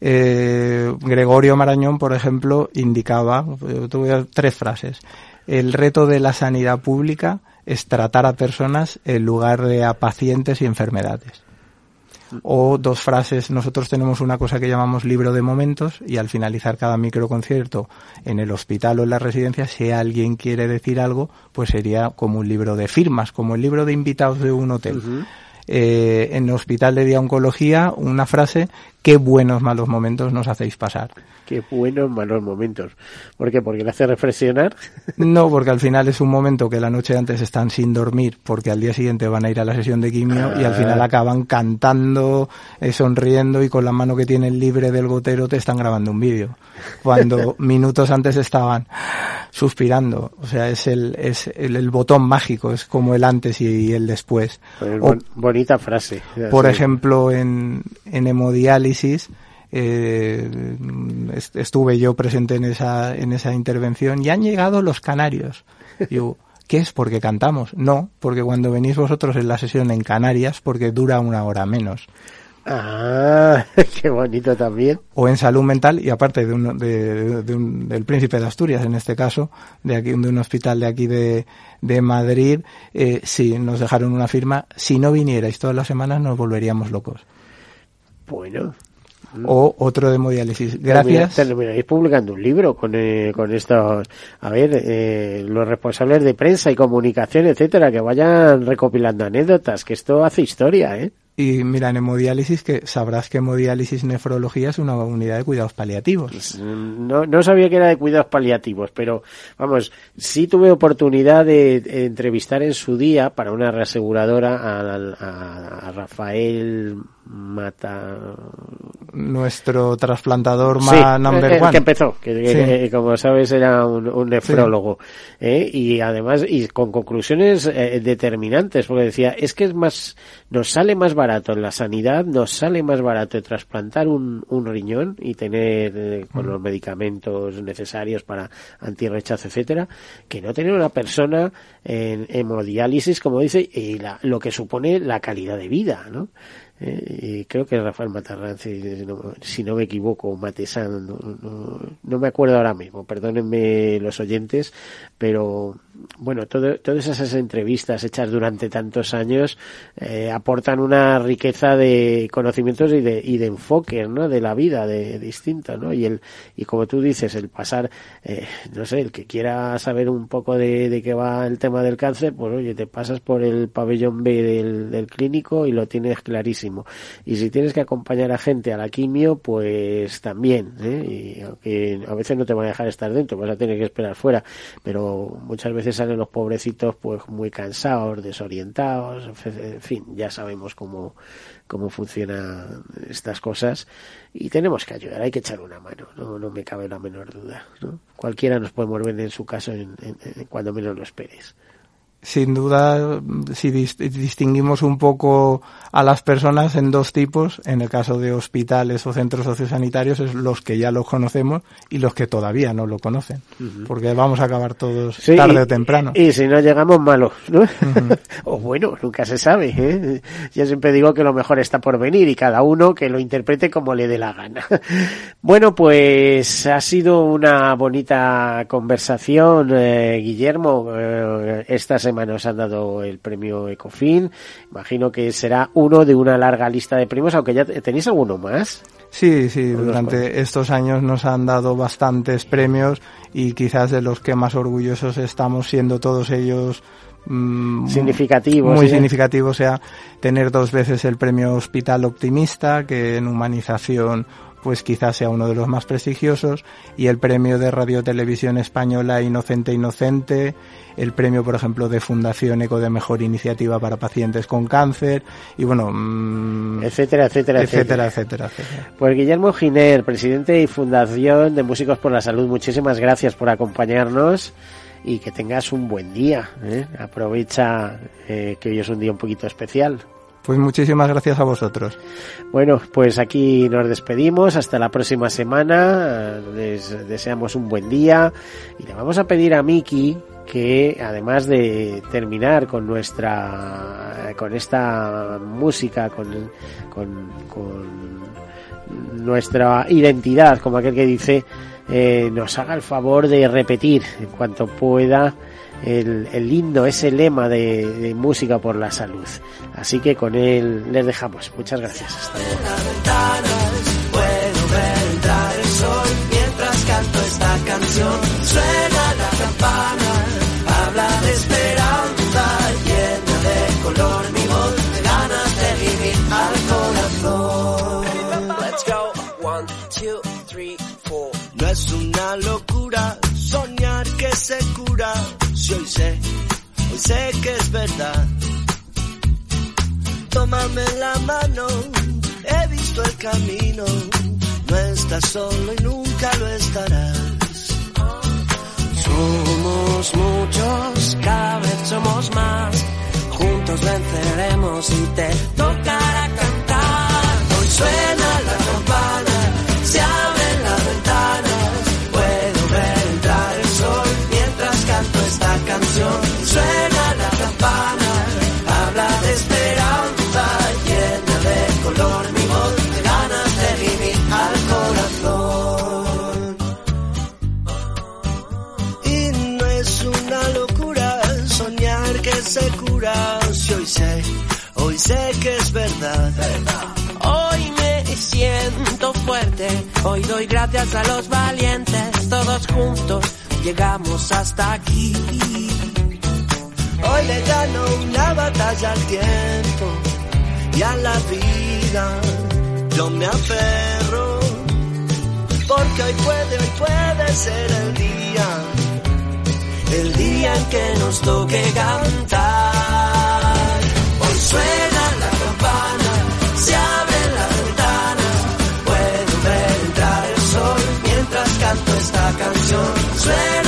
Eh, Gregorio Marañón, por ejemplo, indicaba, tuve tres frases el reto de la sanidad pública es tratar a personas en lugar de a pacientes y enfermedades. O dos frases, nosotros tenemos una cosa que llamamos libro de momentos y al finalizar cada microconcierto en el hospital o en la residencia, si alguien quiere decir algo, pues sería como un libro de firmas, como el libro de invitados de un hotel. Uh -huh. eh, en el hospital de día oncología, una frase, qué buenos malos momentos nos hacéis pasar. Qué buenos malos momentos. ¿Por qué? ¿Porque le hace reflexionar? No, porque al final es un momento que la noche antes están sin dormir porque al día siguiente van a ir a la sesión de quimio ah. y al final acaban cantando, eh, sonriendo y con la mano que tienen libre del gotero te están grabando un vídeo. Cuando minutos antes estaban suspirando. O sea, es el, es el, el botón mágico, es como el antes y el después. Pues o, bonita frase. Por sí. ejemplo, en, en hemodiálisis, eh, estuve yo presente en esa, en esa intervención y han llegado los canarios. Yo, ¿qué es? ¿Porque cantamos? No, porque cuando venís vosotros en la sesión en Canarias, porque dura una hora menos. Ah, qué bonito también. O en salud mental, y aparte de, un, de, de un, del Príncipe de Asturias, en este caso, de aquí, de un hospital de aquí de, de Madrid, eh, sí, nos dejaron una firma. Si no vinierais todas las semanas, nos volveríamos locos. Bueno, o otro de hemodiálisis. Gracias. Terminaréis publicando un libro con, eh, con estos, a ver, eh, los responsables de prensa y comunicación, etcétera, que vayan recopilando anécdotas, que esto hace historia, ¿eh? Y mira, en hemodiálisis, que sabrás que hemodiálisis nefrología es una unidad de cuidados paliativos. Pues, no, no sabía que era de cuidados paliativos, pero vamos, sí tuve oportunidad de, de entrevistar en su día para una reaseguradora a, a, a Rafael Mata. Nuestro trasplantador sí, number el one. que empezó, que, sí. que, como sabes era un, un nefrólogo. Sí. ¿eh? Y además, y con conclusiones eh, determinantes, porque decía, es que es más, nos sale más barato en la sanidad, nos sale más barato trasplantar un, un riñón y tener eh, con mm. los medicamentos necesarios para antirrechazo, etcétera, que no tener una persona en hemodiálisis, como dice, y la, lo que supone la calidad de vida, ¿no? ¿Eh? y creo que Rafael Matarranz, si no, si no me equivoco, Matesán, no, no, no, me acuerdo ahora mismo, perdónenme los oyentes, pero bueno, todo, todas esas entrevistas hechas durante tantos años eh, aportan una riqueza de conocimientos y de, y de enfoque, ¿no? De la vida, de, distinta, ¿no? Y el, y como tú dices, el pasar, eh, no sé, el que quiera saber un poco de, de qué va el tema del cáncer, pues oye, te pasas por el pabellón B del, del clínico y lo tienes clarísimo. Y si tienes que acompañar a gente a la quimio, pues también, ¿eh? Y aunque a veces no te van a dejar estar dentro, vas a tener que esperar fuera, pero muchas veces salen los pobrecitos pues muy cansados, desorientados, en fin, ya sabemos cómo, cómo funcionan estas cosas y tenemos que ayudar, hay que echar una mano, no, no me cabe la menor duda. ¿no? Cualquiera nos puede mover en su caso en, en, en cuando menos lo esperes sin duda, si distinguimos un poco a las personas en dos tipos, en el caso de hospitales o centros sociosanitarios, es los que ya los conocemos y los que todavía no lo conocen, uh -huh. porque vamos a acabar todos sí, tarde o temprano. Y, si no llegamos malos, ¿no? Uh -huh. o bueno, nunca se sabe. ¿eh? Yo siempre digo que lo mejor está por venir y cada uno que lo interprete como le dé la gana. bueno, pues ha sido una bonita conversación, eh, Guillermo, eh, esta semana nos han dado el premio Ecofin. Imagino que será uno de una larga lista de premios, aunque ya tenéis alguno más. Sí, sí, durante estos años nos han dado bastantes premios y quizás de los que más orgullosos estamos siendo todos ellos mmm, significativos. Muy ¿sí? significativo, o sea, tener dos veces el premio Hospital Optimista, que en humanización pues quizás sea uno de los más prestigiosos, y el premio de Radio Televisión Española Inocente Inocente, el premio, por ejemplo, de Fundación Eco de Mejor Iniciativa para Pacientes con Cáncer, y bueno, mmm, etcétera, etcétera, etcétera, etcétera, etcétera. Pues Guillermo Giner, presidente y Fundación de Músicos por la Salud, muchísimas gracias por acompañarnos y que tengas un buen día. ¿eh? Aprovecha eh, que hoy es un día un poquito especial. Pues muchísimas gracias a vosotros. Bueno, pues aquí nos despedimos. Hasta la próxima semana. Les deseamos un buen día. Y le vamos a pedir a Miki que además de terminar con nuestra con esta música con, con, nuestra identidad como aquel que dice eh, nos haga el favor de repetir en cuanto pueda el, el lindo, ese lema de, de, música por la salud. Así que con él les dejamos. Muchas gracias. Hasta luego. Canto esta canción. Suena la campana, habla de esperanza, llena de color mi voz, de ganas de vivir al corazón. Let's go. One, two, three, four. No es una locura soñar que se cura si hoy sé, hoy sé que es verdad. Tómame la mano, he visto el camino, no estás solo y nunca lo estarás. Somos muchos, cada vez somos más, juntos venceremos y te tocará cantar. Hoy suena la campana, se abren las ventanas, puedo ver entrar el sol mientras canto esta canción. Suena la campana, habla de esperanza, llena de color que se cura, si hoy sé, hoy sé que es verdad. Hoy me siento fuerte, hoy doy gracias a los valientes, todos juntos llegamos hasta aquí. Hoy le gano una batalla al tiempo y a la vida. Yo me aferro porque hoy puede, hoy puede ser el día, el día en que nos toque cantar. Hoy suena la campana, se abren las ventanas, puedo ver entrar el sol mientras canto esta canción. Suena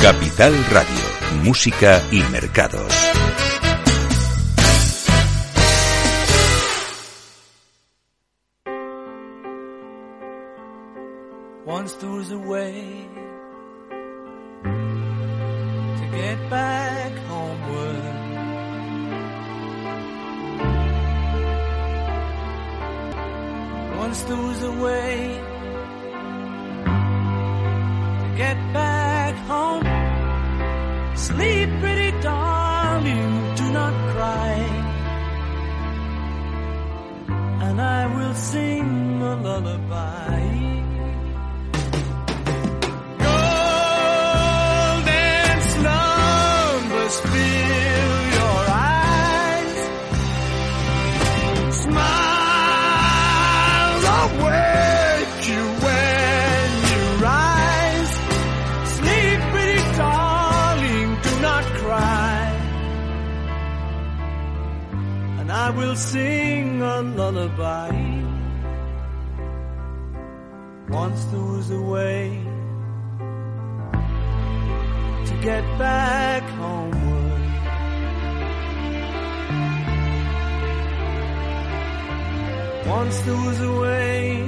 Capital Radio, Música y Mercados. Once there was a way to get back homeward. Once there was a way get back home. Sleep, pretty darling, do not cry. And I will sing a lullaby. I will sing a lullaby. Once there was a way to get back homeward. Once there was a way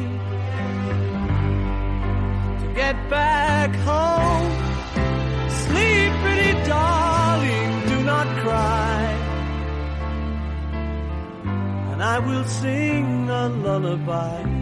to get back home. Sleep, pretty darling, do not cry. And I will sing a lullaby.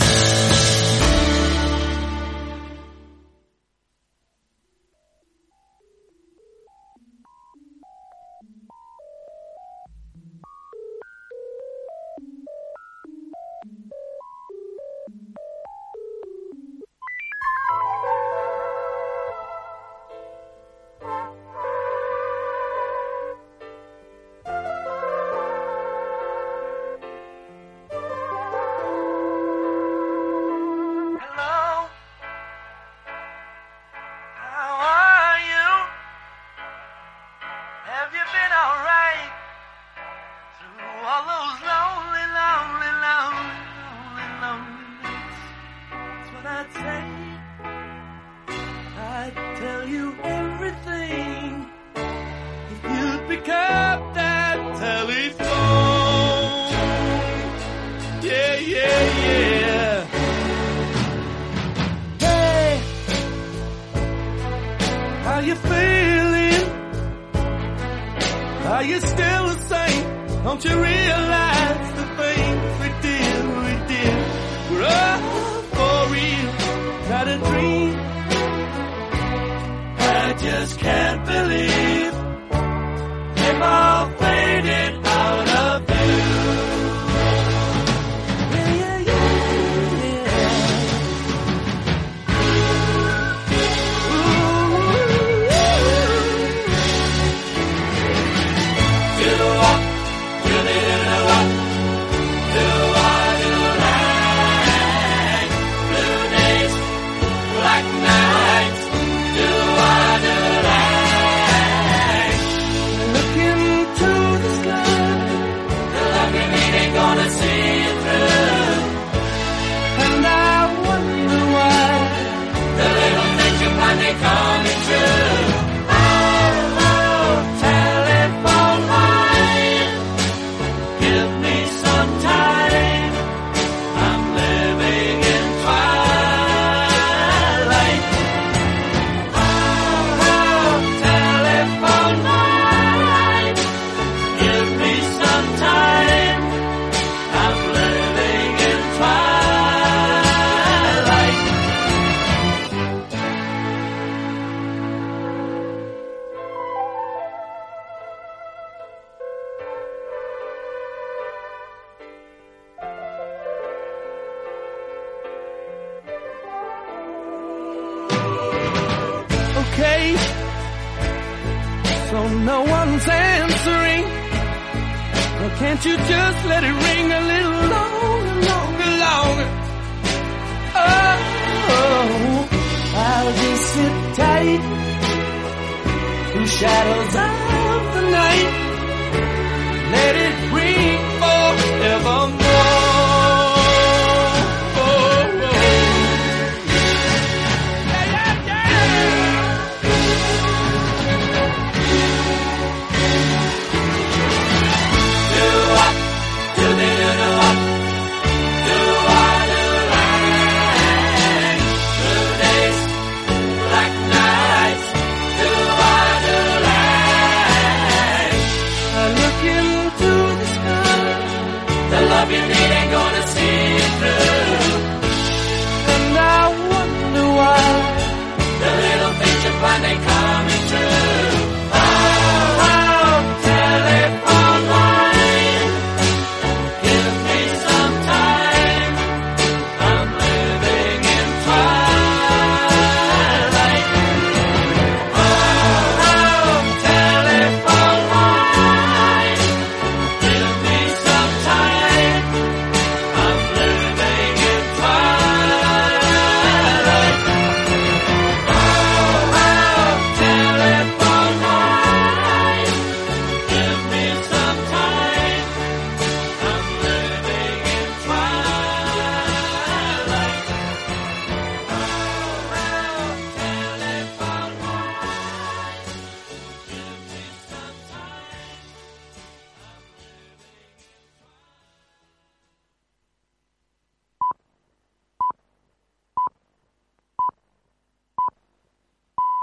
How you feeling? Are you still the same? Don't you realize the things we did, we did? We're all for real, not a dream. I just can't believe. in my. shadows